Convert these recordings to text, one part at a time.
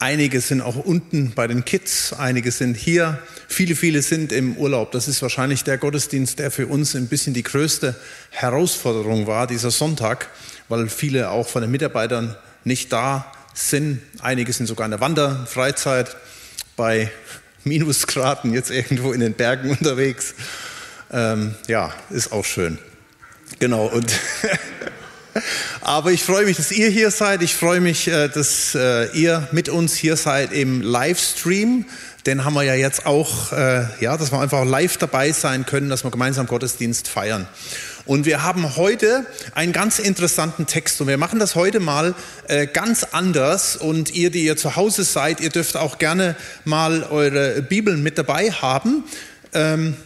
Einige sind auch unten bei den Kids, einige sind hier, viele, viele sind im Urlaub. Das ist wahrscheinlich der Gottesdienst, der für uns ein bisschen die größte Herausforderung war, dieser Sonntag, weil viele auch von den Mitarbeitern nicht da sind. Einige sind sogar in der Wanderfreizeit bei Minusgraden jetzt irgendwo in den Bergen unterwegs. Ähm, ja, ist auch schön. Genau, und Aber ich freue mich, dass ihr hier seid. Ich freue mich, äh, dass äh, ihr mit uns hier seid im Livestream. Den haben wir ja jetzt auch, äh, ja, dass wir einfach live dabei sein können, dass wir gemeinsam Gottesdienst feiern. Und wir haben heute einen ganz interessanten Text und wir machen das heute mal ganz anders. Und ihr, die ihr zu Hause seid, ihr dürft auch gerne mal eure Bibeln mit dabei haben. Ähm,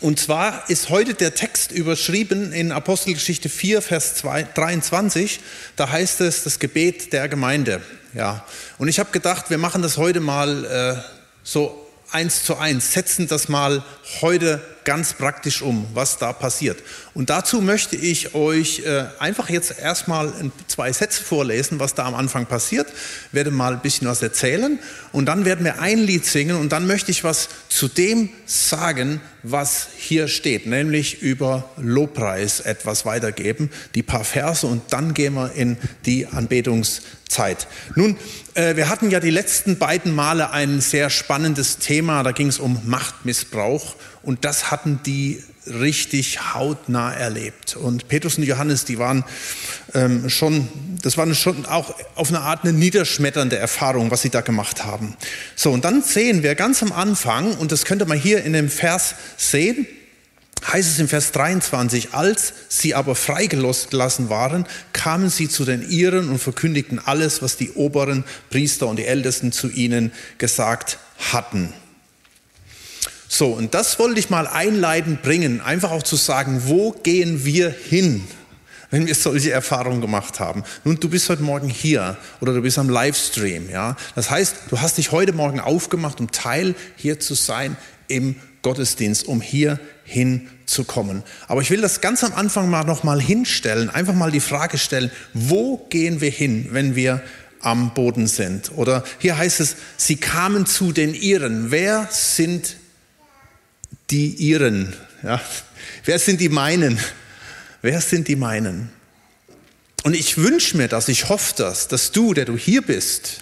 und zwar ist heute der Text überschrieben in Apostelgeschichte 4, Vers 23. Da heißt es das Gebet der Gemeinde. Ja. Und ich habe gedacht, wir machen das heute mal äh, so eins zu eins, setzen das mal heute ganz praktisch um, was da passiert. Und dazu möchte ich euch äh, einfach jetzt erstmal zwei Sätze vorlesen, was da am Anfang passiert, werde mal ein bisschen was erzählen und dann werden wir ein Lied singen und dann möchte ich was zu dem sagen, was hier steht, nämlich über Lobpreis etwas weitergeben, die paar Verse und dann gehen wir in die Anbetungszeit. Nun, äh, wir hatten ja die letzten beiden Male ein sehr spannendes Thema, da ging es um Machtmissbrauch und das hatten die richtig hautnah erlebt. Und Petrus und Johannes, die waren ähm, schon, das war schon auch auf eine Art eine niederschmetternde Erfahrung, was sie da gemacht haben. So, und dann sehen wir ganz am Anfang, und das könnte man hier in dem Vers sehen, heißt es im Vers 23, als sie aber freigelassen waren, kamen sie zu den Iren und verkündigten alles, was die oberen Priester und die Ältesten zu ihnen gesagt hatten. So, und das wollte ich mal einleitend bringen, einfach auch zu sagen, wo gehen wir hin, wenn wir solche Erfahrungen gemacht haben. Nun, du bist heute Morgen hier oder du bist am Livestream, ja. Das heißt, du hast dich heute Morgen aufgemacht, um Teil hier zu sein im Gottesdienst, um hier hinzukommen. Aber ich will das ganz am Anfang mal noch mal hinstellen, einfach mal die Frage stellen, wo gehen wir hin, wenn wir am Boden sind? Oder hier heißt es, sie kamen zu den Iren. Wer sind die ihren? Ja? Wer sind die meinen? Wer sind die meinen? Und ich wünsche mir das, ich hoffe das, dass du, der du hier bist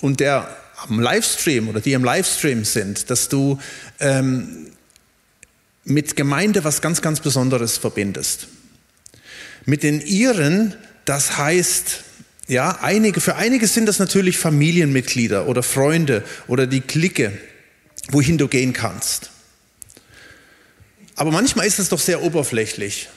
und der am Livestream oder die im Livestream sind, dass du ähm, mit Gemeinde was ganz, ganz Besonderes verbindest. Mit den ihren, das heißt, ja, einige, für einige sind das natürlich Familienmitglieder oder Freunde oder die Clique, wohin du gehen kannst. Aber manchmal ist es doch sehr oberflächlich.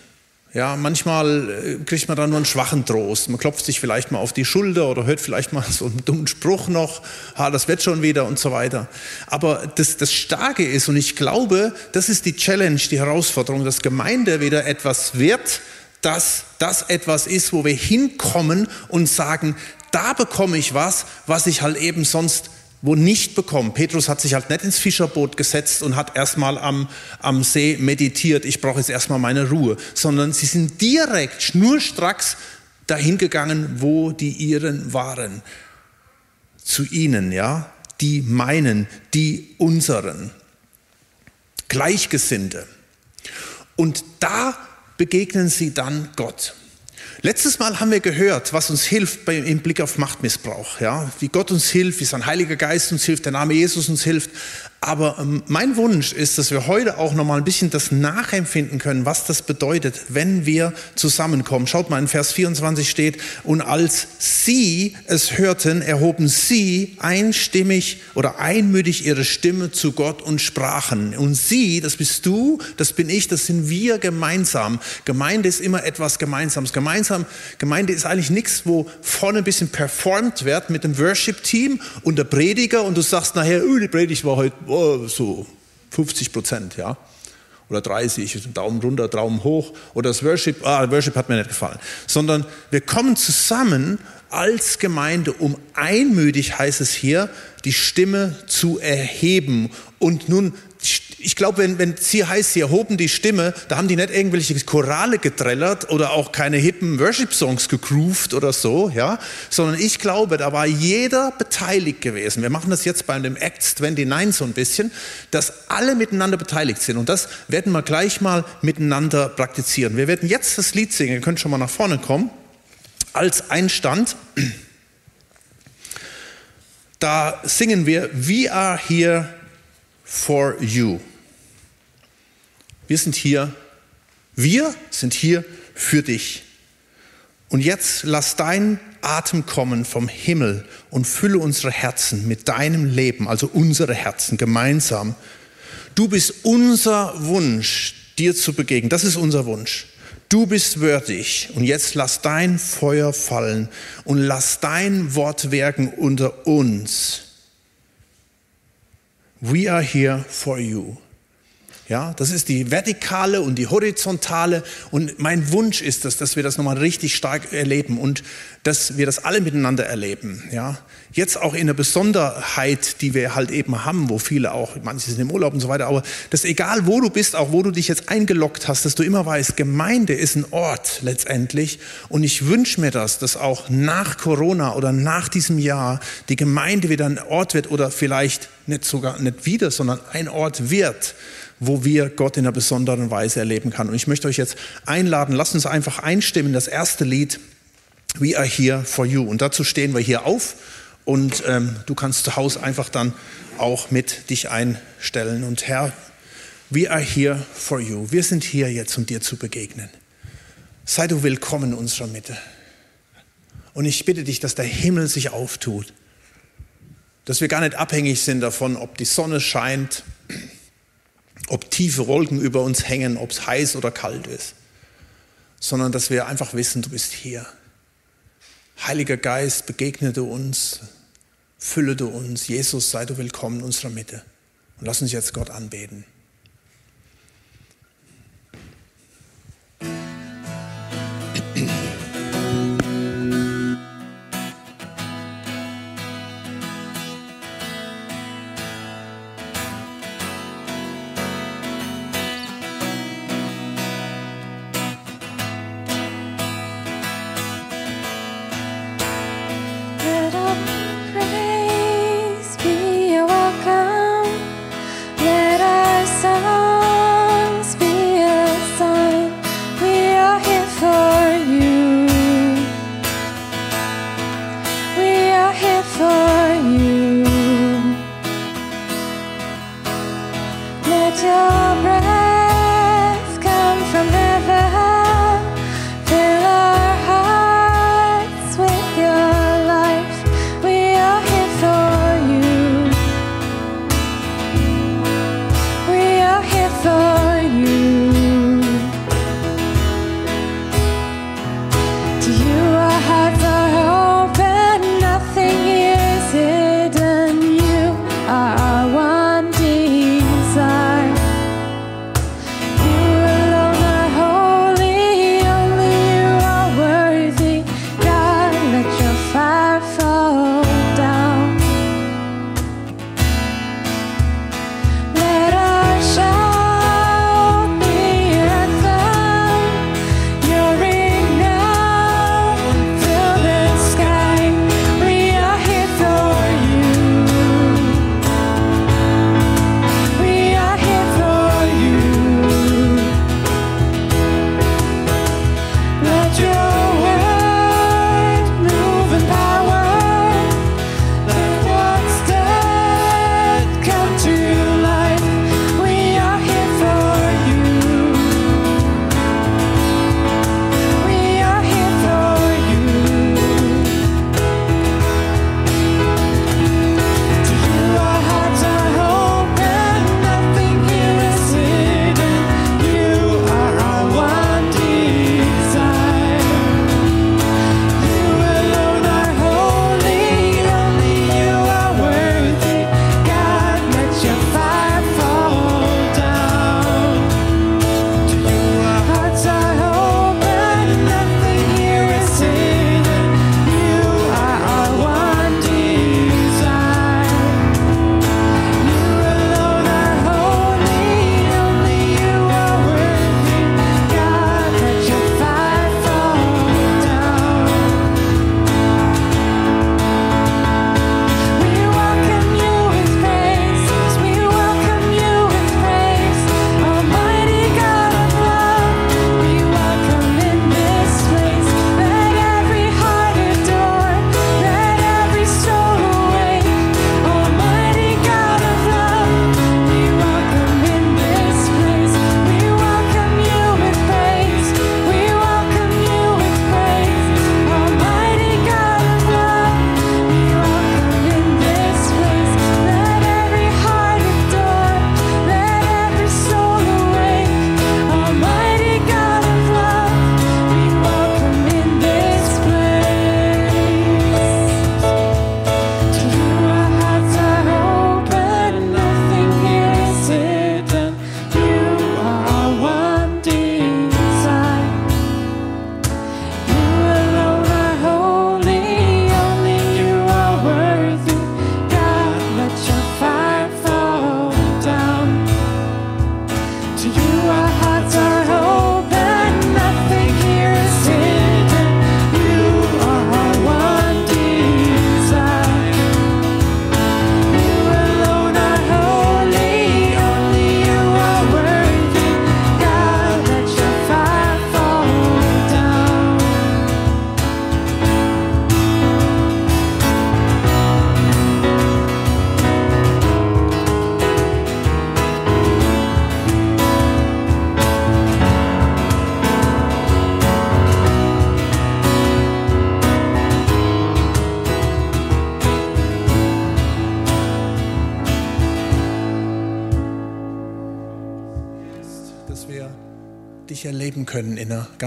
Ja, manchmal äh, kriegt man dann nur einen schwachen Trost. Man klopft sich vielleicht mal auf die Schulter oder hört vielleicht mal so einen dummen Spruch noch, ha, das wird schon wieder und so weiter. Aber das, das Starke ist, und ich glaube, das ist die Challenge, die Herausforderung, dass Gemeinde wieder etwas wird, dass das etwas ist, wo wir hinkommen und sagen, da bekomme ich was, was ich halt eben sonst wo nicht bekommen. Petrus hat sich halt nicht ins Fischerboot gesetzt und hat erstmal am, am See meditiert, ich brauche jetzt erstmal meine Ruhe, sondern sie sind direkt, schnurstracks dahin gegangen, wo die ihren waren. Zu ihnen, ja, die meinen, die unseren. Gleichgesinnte. Und da begegnen sie dann Gott. Letztes Mal haben wir gehört, was uns hilft im Blick auf Machtmissbrauch. Ja? Wie Gott uns hilft, wie sein Heiliger Geist uns hilft, der Name Jesus uns hilft. Aber ähm, mein Wunsch ist, dass wir heute auch noch mal ein bisschen das nachempfinden können, was das bedeutet, wenn wir zusammenkommen. Schaut mal, in Vers 24 steht, und als sie es hörten, erhoben sie einstimmig oder einmütig ihre Stimme zu Gott und sprachen. Und sie, das bist du, das bin ich, das sind wir gemeinsam. Gemeinde ist immer etwas Gemeinsames. Gemeinsam, Gemeinde ist eigentlich nichts, wo vorne ein bisschen performt wird mit dem Worship-Team und der Prediger und du sagst nachher, oh, die Predigt war heute oh, so 50 Prozent, ja. Oder 30, Daumen runter, Daumen hoch. Oder das Worship, ah, Worship hat mir nicht gefallen. Sondern wir kommen zusammen als Gemeinde, um einmütig, heißt es hier, die Stimme zu erheben. Und nun ich glaube, wenn, wenn sie heißt, sie erhoben die Stimme, da haben die nicht irgendwelche Chorale getrellert oder auch keine hippen Worship-Songs gegroovt oder so, ja, sondern ich glaube, da war jeder beteiligt gewesen. Wir machen das jetzt bei dem Acts 29 so ein bisschen, dass alle miteinander beteiligt sind und das werden wir gleich mal miteinander praktizieren. Wir werden jetzt das Lied singen, ihr könnt schon mal nach vorne kommen, als Einstand. Da singen wir, We are here for you. Wir sind hier, wir sind hier für dich. Und jetzt lass dein Atem kommen vom Himmel und fülle unsere Herzen mit deinem Leben, also unsere Herzen gemeinsam. Du bist unser Wunsch, dir zu begegnen. Das ist unser Wunsch. Du bist würdig und jetzt lass dein Feuer fallen und lass dein Wort wirken unter uns. We are here for you. Ja, das ist die vertikale und die horizontale. Und mein Wunsch ist es, dass wir das nochmal richtig stark erleben und dass wir das alle miteinander erleben. Ja, jetzt auch in der Besonderheit, die wir halt eben haben, wo viele auch, manche sind im Urlaub und so weiter, aber dass egal wo du bist, auch wo du dich jetzt eingeloggt hast, dass du immer weißt, Gemeinde ist ein Ort letztendlich. Und ich wünsche mir das, dass auch nach Corona oder nach diesem Jahr die Gemeinde wieder ein Ort wird oder vielleicht nicht sogar nicht wieder, sondern ein Ort wird, wo wir Gott in einer besonderen Weise erleben kann. Und ich möchte euch jetzt einladen, lasst uns einfach einstimmen, das erste Lied, We are here for you. Und dazu stehen wir hier auf und ähm, du kannst zu Hause einfach dann auch mit dich einstellen. Und Herr, we are here for you. Wir sind hier jetzt, um dir zu begegnen. Sei du willkommen in unserer Mitte. Und ich bitte dich, dass der Himmel sich auftut. Dass wir gar nicht abhängig sind davon, ob die Sonne scheint, ob tiefe Wolken über uns hängen, ob es heiß oder kalt ist, sondern dass wir einfach wissen, du bist hier. Heiliger Geist, begegne du uns, fülle du uns. Jesus, sei du willkommen in unserer Mitte. Und lass uns jetzt Gott anbeten.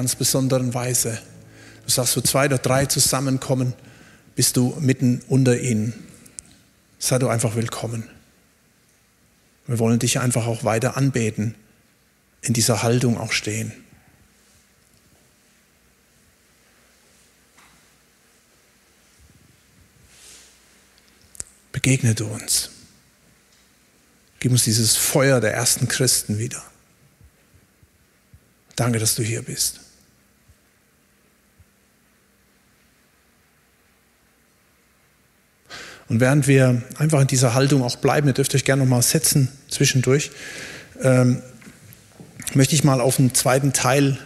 Ganz besonderen Weise. Du sagst, wo zwei oder drei zusammenkommen, bist du mitten unter ihnen. Sei du einfach willkommen. Wir wollen dich einfach auch weiter anbeten, in dieser Haltung auch stehen. Begegne du uns. Gib uns dieses Feuer der ersten Christen wieder. Danke, dass du hier bist. Und während wir einfach in dieser Haltung auch bleiben, ihr dürft euch gerne nochmal setzen zwischendurch, ähm, möchte ich mal auf den zweiten Teil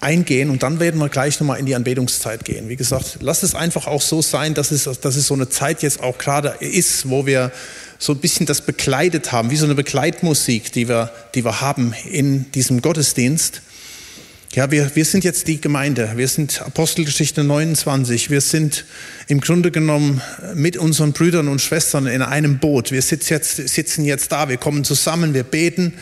eingehen und dann werden wir gleich nochmal in die Anbetungszeit gehen. Wie gesagt, lasst es einfach auch so sein, dass es, dass es so eine Zeit jetzt auch gerade ist, wo wir so ein bisschen das begleitet haben, wie so eine Begleitmusik, die wir, die wir haben in diesem Gottesdienst. Ja, wir, wir sind jetzt die Gemeinde. Wir sind Apostelgeschichte 29. Wir sind im Grunde genommen mit unseren Brüdern und Schwestern in einem Boot. Wir sitzen jetzt, sitzen jetzt da. Wir kommen zusammen, wir beten.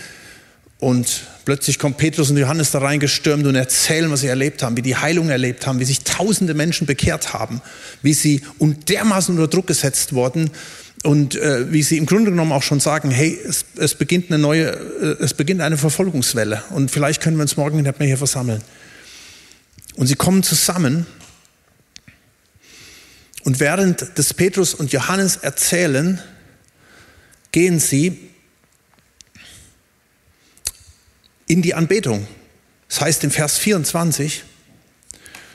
Und plötzlich kommt Petrus und Johannes da reingestürmt und erzählen, was sie erlebt haben, wie die Heilung erlebt haben, wie sich tausende Menschen bekehrt haben, wie sie und dermaßen unter Druck gesetzt wurden und äh, wie sie im Grunde genommen auch schon sagen, hey, es, es beginnt eine neue, äh, es beginnt eine Verfolgungswelle und vielleicht können wir uns morgen nicht mehr hier versammeln. Und sie kommen zusammen und während des Petrus und Johannes erzählen, gehen sie in die Anbetung. Das heißt in Vers 24,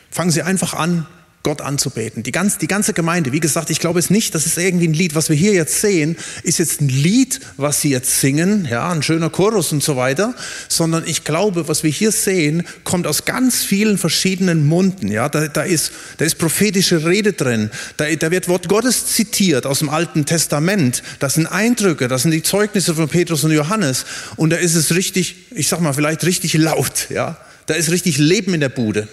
fangen sie einfach an, Gott anzubeten. Die, ganz, die ganze Gemeinde, wie gesagt, ich glaube es nicht, das ist irgendwie ein Lied, was wir hier jetzt sehen, ist jetzt ein Lied, was sie jetzt singen, ja, ein schöner Chorus und so weiter, sondern ich glaube, was wir hier sehen, kommt aus ganz vielen verschiedenen Munden, ja, da, da, ist, da ist prophetische Rede drin, da, da wird Wort Gottes zitiert aus dem Alten Testament, das sind Eindrücke, das sind die Zeugnisse von Petrus und Johannes. Und da ist es richtig, ich sag mal, vielleicht richtig laut, ja, da ist richtig Leben in der Bude.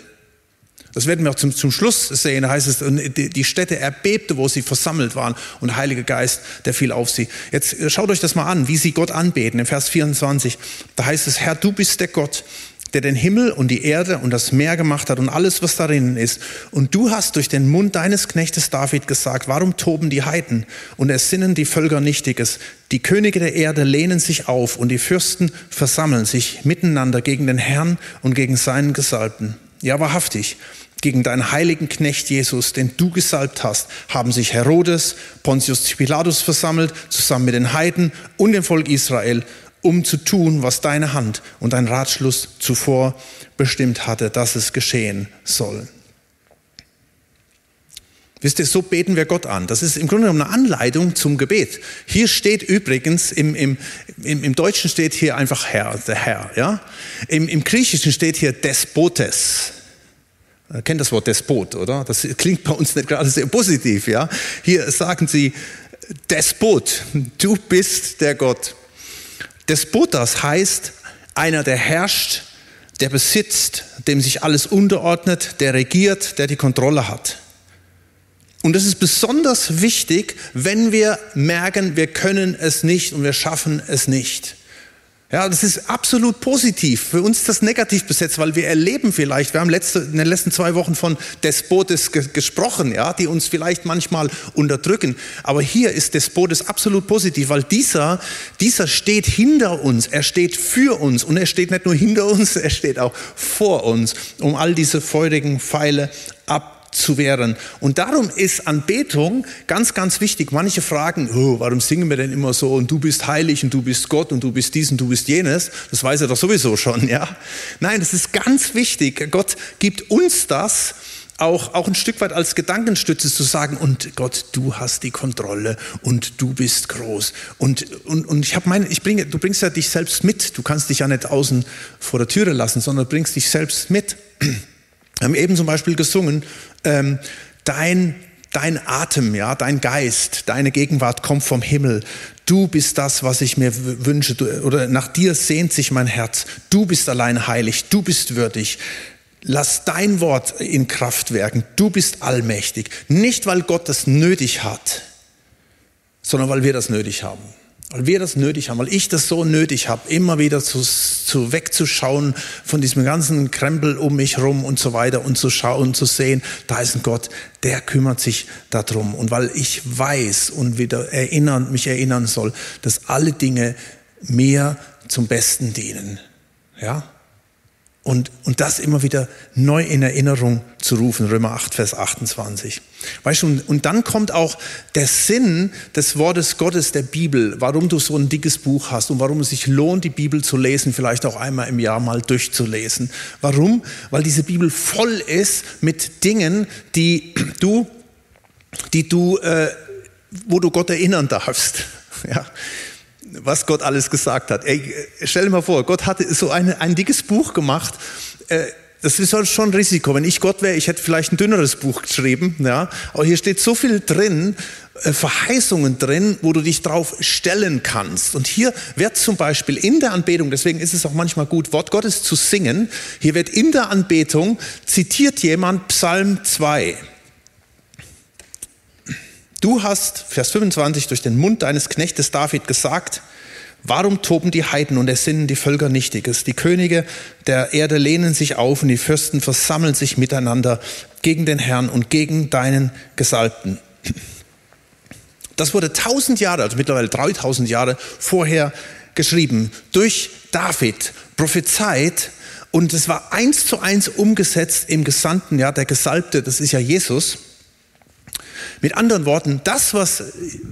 Das werden wir auch zum, zum Schluss sehen. Da heißt es, die Städte erbebte, wo sie versammelt waren und der Heilige Geist, der fiel auf sie. Jetzt äh, schaut euch das mal an, wie sie Gott anbeten. In Vers 24, da heißt es, Herr, du bist der Gott, der den Himmel und die Erde und das Meer gemacht hat und alles, was darin ist. Und du hast durch den Mund deines Knechtes David gesagt, warum toben die Heiden und ersinnen die Völker Nichtiges? Die Könige der Erde lehnen sich auf und die Fürsten versammeln sich miteinander gegen den Herrn und gegen seinen Gesalbten. Ja, wahrhaftig. Gegen deinen heiligen Knecht Jesus, den du gesalbt hast, haben sich Herodes, Pontius Pilatus versammelt, zusammen mit den Heiden und dem Volk Israel, um zu tun, was deine Hand und dein Ratschluss zuvor bestimmt hatte, dass es geschehen soll. Wisst ihr, so beten wir Gott an. Das ist im Grunde genommen eine Anleitung zum Gebet. Hier steht übrigens, im, im, im, im Deutschen steht hier einfach Herr, der Herr. Ja? Im, Im Griechischen steht hier Despotes. Ihr kennt das Wort Despot, oder? Das klingt bei uns nicht gerade sehr positiv. Ja? Hier sagen sie Despot, du bist der Gott. Despotas heißt einer, der herrscht, der besitzt, dem sich alles unterordnet, der regiert, der die Kontrolle hat. Und das ist besonders wichtig, wenn wir merken, wir können es nicht und wir schaffen es nicht. Ja, das ist absolut positiv. Für uns ist das negativ besetzt, weil wir erleben vielleicht, wir haben letzte, in den letzten zwei Wochen von Despotes ge gesprochen, ja, die uns vielleicht manchmal unterdrücken. Aber hier ist Despotes absolut positiv, weil dieser, dieser steht hinter uns, er steht für uns und er steht nicht nur hinter uns, er steht auch vor uns, um all diese feurigen Pfeile ab zu wehren. Und darum ist Anbetung ganz, ganz wichtig. Manche fragen, oh, warum singen wir denn immer so und du bist heilig und du bist Gott und du bist dies und du bist jenes. Das weiß er doch sowieso schon, ja. Nein, das ist ganz wichtig. Gott gibt uns das, auch, auch ein Stück weit als Gedankenstütze zu sagen, und Gott, du hast die Kontrolle und du bist groß. Und, und, und ich habe meine, ich bringe, du bringst ja dich selbst mit. Du kannst dich ja nicht außen vor der Türe lassen, sondern bringst dich selbst mit. Wir haben eben zum Beispiel gesungen, ähm, dein, dein Atem, ja, dein Geist, deine Gegenwart kommt vom Himmel. Du bist das, was ich mir wünsche, du, oder nach dir sehnt sich mein Herz. Du bist allein heilig, du bist würdig. Lass dein Wort in Kraft werken. Du bist allmächtig. Nicht, weil Gott das nötig hat, sondern weil wir das nötig haben. Weil wir das nötig haben, weil ich das so nötig habe, immer wieder zu, zu wegzuschauen von diesem ganzen Krempel um mich rum und so weiter und zu schauen, zu sehen, da ist ein Gott, der kümmert sich darum. Und weil ich weiß und wieder erinnern, mich erinnern soll, dass alle Dinge mir zum Besten dienen. Ja? Und, und das immer wieder neu in Erinnerung zu rufen, Römer 8, Vers 28. Weißt du, und dann kommt auch der Sinn des Wortes Gottes der Bibel, warum du so ein dickes Buch hast und warum es sich lohnt, die Bibel zu lesen, vielleicht auch einmal im Jahr mal durchzulesen. Warum? Weil diese Bibel voll ist mit Dingen, die du, die du, äh, wo du Gott erinnern darfst. Ja, was Gott alles gesagt hat. Ey, stell dir mal vor, Gott hatte so eine, ein dickes Buch gemacht. Äh, das ist schon ein Risiko. Wenn ich Gott wäre, ich hätte vielleicht ein dünneres Buch geschrieben. Ja? Aber hier steht so viel drin, äh, Verheißungen drin, wo du dich drauf stellen kannst. Und hier wird zum Beispiel in der Anbetung, deswegen ist es auch manchmal gut, Wort Gottes zu singen, hier wird in der Anbetung zitiert jemand Psalm 2. Du hast, Vers 25, durch den Mund deines Knechtes David gesagt, warum toben die Heiden und ersinnen die Völker Nichtiges? Die Könige der Erde lehnen sich auf und die Fürsten versammeln sich miteinander gegen den Herrn und gegen deinen Gesalbten. Das wurde tausend Jahre, also mittlerweile 3000 Jahre vorher geschrieben, durch David, prophezeit, und es war eins zu eins umgesetzt im Gesandten, ja, der Gesalbte, das ist ja Jesus. Mit anderen Worten, das, was,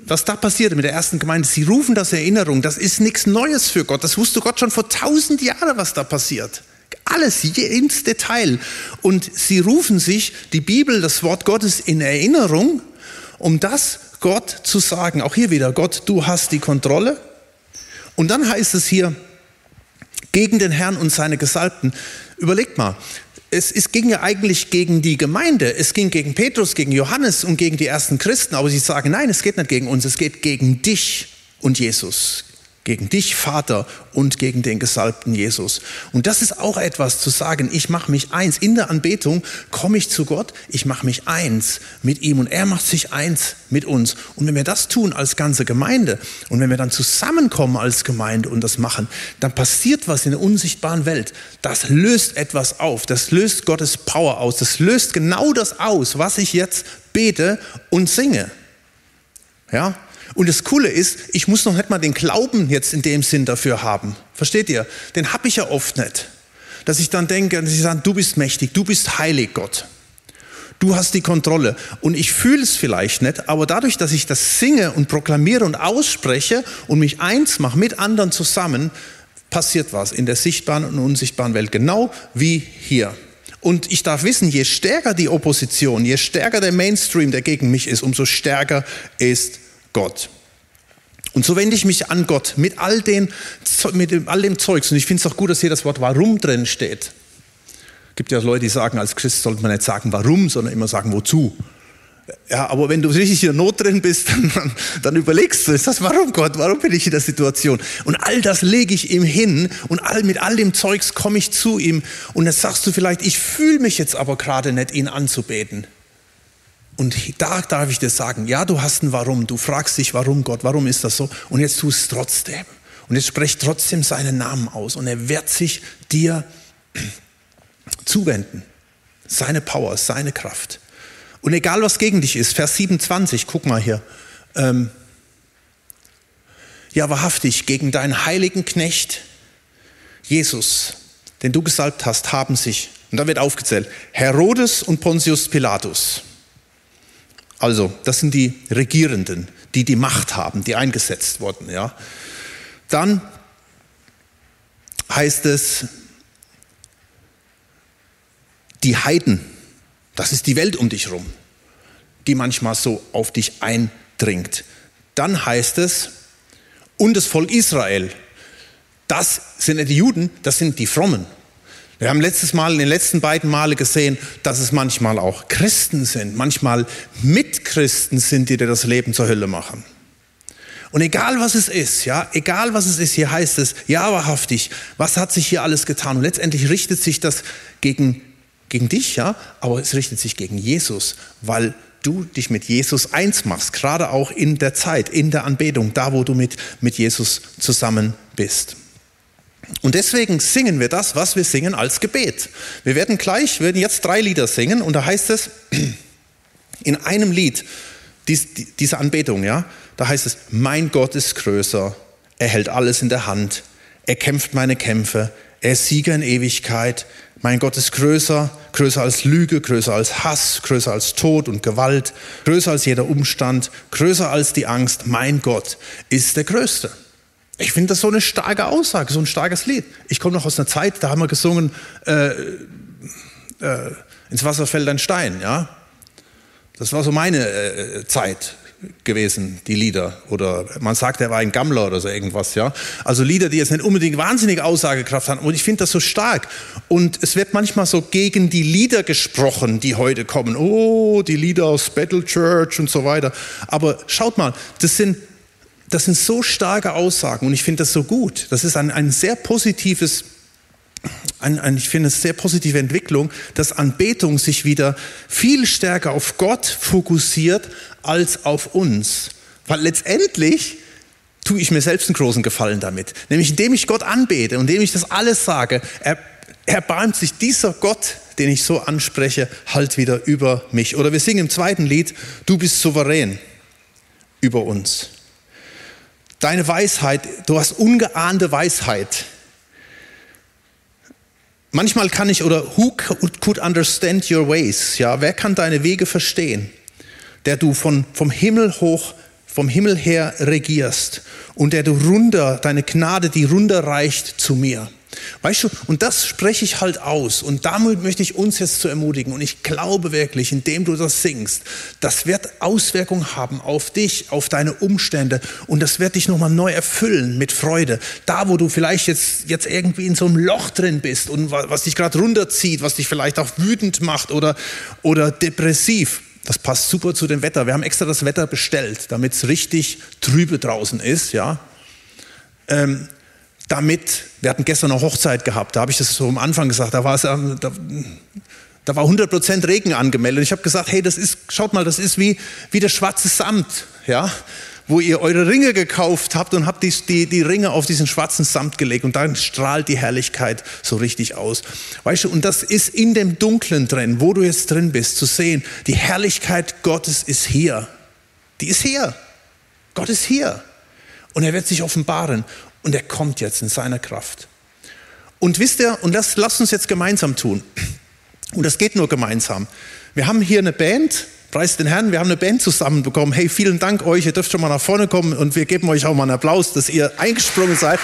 was da passierte mit der ersten Gemeinde, sie rufen das Erinnerung, das ist nichts Neues für Gott. Das wusste Gott schon vor tausend Jahren, was da passiert. Alles, ins Detail. Und sie rufen sich die Bibel, das Wort Gottes in Erinnerung, um das Gott zu sagen. Auch hier wieder, Gott, du hast die Kontrolle. Und dann heißt es hier, gegen den Herrn und seine Gesalbten. Überlegt mal, es, es ging ja eigentlich gegen die Gemeinde, es ging gegen Petrus, gegen Johannes und gegen die ersten Christen, aber sie sagen, nein, es geht nicht gegen uns, es geht gegen dich und Jesus, gegen dich, Vater, und gegen den gesalbten Jesus. Und das ist auch etwas zu sagen, ich mache mich eins. In der Anbetung komme ich zu Gott, ich mache mich eins mit ihm und er macht sich eins mit uns. Und wenn wir das tun als ganze Gemeinde und wenn wir dann zusammenkommen als Gemeinde und das machen, dann passiert was in der unsichtbaren Welt. Das löst etwas auf, das löst Gottes Power aus, das löst genau das aus, was ich jetzt bete und singe. Ja, und das Coole ist, ich muss noch nicht mal den Glauben jetzt in dem Sinn dafür haben. Versteht ihr? Den habe ich ja oft nicht. Dass ich dann denke, dass ich sage, du bist mächtig, du bist heilig, Gott. Du hast die Kontrolle. Und ich fühle es vielleicht nicht, aber dadurch, dass ich das singe und proklamiere und ausspreche und mich eins mache mit anderen zusammen, passiert was in der sichtbaren und unsichtbaren Welt. Genau wie hier. Und ich darf wissen, je stärker die Opposition, je stärker der Mainstream, der gegen mich ist, umso stärker ist Gott. Und so wende ich mich an Gott mit all, den, mit all dem Zeugs. Und ich finde es auch gut, dass hier das Wort warum drin steht. Es gibt ja Leute, die sagen, als Christ sollte man nicht sagen warum, sondern immer sagen wozu. Ja, aber wenn du richtig in der Not drin bist, dann, dann, überlegst du, ist das warum Gott, warum bin ich in der Situation? Und all das lege ich ihm hin und all, mit all dem Zeugs komme ich zu ihm. Und jetzt sagst du vielleicht, ich fühle mich jetzt aber gerade nicht, ihn anzubeten. Und da darf ich dir sagen, ja, du hast ein Warum. Du fragst dich, warum Gott, warum ist das so? Und jetzt tust es trotzdem. Und jetzt sprecht trotzdem seinen Namen aus. Und er wird sich dir zuwenden. Seine Power, seine Kraft. Und egal was gegen dich ist, Vers 27, guck mal hier. Ähm, ja, wahrhaftig, gegen deinen heiligen Knecht Jesus, den du gesalbt hast, haben sich, und da wird aufgezählt, Herodes und Pontius Pilatus also, das sind die Regierenden, die die Macht haben, die eingesetzt wurden. Ja. Dann heißt es, die Heiden, das ist die Welt um dich herum, die manchmal so auf dich eindringt. Dann heißt es, und das Volk Israel, das sind nicht die Juden, das sind die Frommen. Wir haben letztes Mal, in den letzten beiden Male gesehen, dass es manchmal auch Christen sind, manchmal Mitchristen sind, die dir das Leben zur Hölle machen. Und egal was es ist, ja, egal was es ist, hier heißt es, ja, wahrhaftig, was hat sich hier alles getan? Und letztendlich richtet sich das gegen, gegen dich, ja, aber es richtet sich gegen Jesus, weil du dich mit Jesus eins machst, gerade auch in der Zeit, in der Anbetung, da wo du mit, mit Jesus zusammen bist. Und deswegen singen wir das, was wir singen, als Gebet. Wir werden gleich, wir werden jetzt drei Lieder singen und da heißt es in einem Lied, dies, diese Anbetung, ja, da heißt es, mein Gott ist größer, er hält alles in der Hand, er kämpft meine Kämpfe, er ist Sieger in Ewigkeit, mein Gott ist größer, größer als Lüge, größer als Hass, größer als Tod und Gewalt, größer als jeder Umstand, größer als die Angst. Mein Gott ist der Größte. Ich finde das so eine starke Aussage, so ein starkes Lied. Ich komme noch aus einer Zeit, da haben wir gesungen, äh, äh, ins Wasser fällt ein Stein, ja. Das war so meine äh, Zeit gewesen, die Lieder. Oder man sagt, er war ein Gammler oder so irgendwas, ja. Also Lieder, die jetzt nicht unbedingt wahnsinnige Aussagekraft haben. Und ich finde das so stark. Und es wird manchmal so gegen die Lieder gesprochen, die heute kommen. Oh, die Lieder aus Battle Church und so weiter. Aber schaut mal, das sind, das sind so starke Aussagen und ich finde das so gut. Das ist ein, ein sehr positives ein, ein, ich finde es sehr positive Entwicklung, dass Anbetung sich wieder viel stärker auf Gott fokussiert als auf uns. Weil letztendlich tue ich mir selbst einen großen Gefallen damit. Nämlich indem ich Gott anbete und indem ich das alles sage, er, erbarmt sich dieser Gott, den ich so anspreche, halt wieder über mich. Oder wir singen im zweiten Lied, du bist souverän über uns. Deine Weisheit, du hast ungeahnte Weisheit Manchmal kann ich oder who could understand your ways? Ja, wer kann deine Wege verstehen? Der du von, vom Himmel hoch, vom Himmel her regierst und der du runter, deine Gnade, die runter reicht zu mir. Weißt du, und das spreche ich halt aus. Und damit möchte ich uns jetzt zu ermutigen. Und ich glaube wirklich, indem du das singst, das wird Auswirkungen haben auf dich, auf deine Umstände. Und das wird dich nochmal neu erfüllen mit Freude. Da, wo du vielleicht jetzt, jetzt irgendwie in so einem Loch drin bist und was dich gerade runterzieht, was dich vielleicht auch wütend macht oder, oder depressiv. Das passt super zu dem Wetter. Wir haben extra das Wetter bestellt, damit es richtig trübe draußen ist, ja. Ähm, damit, wir hatten gestern eine Hochzeit gehabt, da habe ich das so am Anfang gesagt, da war es, ähm, da, da war 100% Regen angemeldet. Ich habe gesagt, hey, das ist, schaut mal, das ist wie, wie der schwarze Samt, ja, wo ihr eure Ringe gekauft habt und habt die, die, die Ringe auf diesen schwarzen Samt gelegt und dann strahlt die Herrlichkeit so richtig aus. Weißt du, und das ist in dem Dunklen drin, wo du jetzt drin bist, zu sehen, die Herrlichkeit Gottes ist hier. Die ist hier. Gott ist hier. Und er wird sich offenbaren. Und er kommt jetzt in seiner Kraft. Und wisst ihr, und das lasst uns jetzt gemeinsam tun. Und das geht nur gemeinsam. Wir haben hier eine Band, preis den Herrn, wir haben eine Band zusammenbekommen. Hey, vielen Dank euch, ihr dürft schon mal nach vorne kommen und wir geben euch auch mal einen Applaus, dass ihr eingesprungen seid.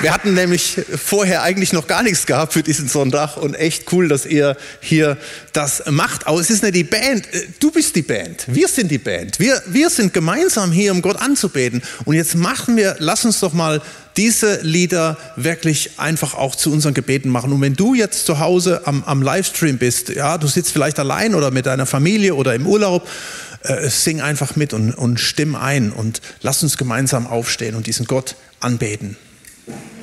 Wir hatten nämlich vorher eigentlich noch gar nichts gehabt für diesen Sonntag und echt cool, dass ihr hier das macht. Aber es ist nicht die Band, äh, du bist die Band, wir sind die Band. Wir, wir sind gemeinsam hier, um Gott anzubeten. Und jetzt machen wir, lass uns doch mal diese Lieder wirklich einfach auch zu unseren Gebeten machen. Und wenn du jetzt zu Hause am, am Livestream bist, ja, du sitzt vielleicht allein oder mit deiner Familie oder im Urlaub, äh, sing einfach mit und, und stimm ein und lass uns gemeinsam aufstehen und diesen Gott anbeten. Thank you.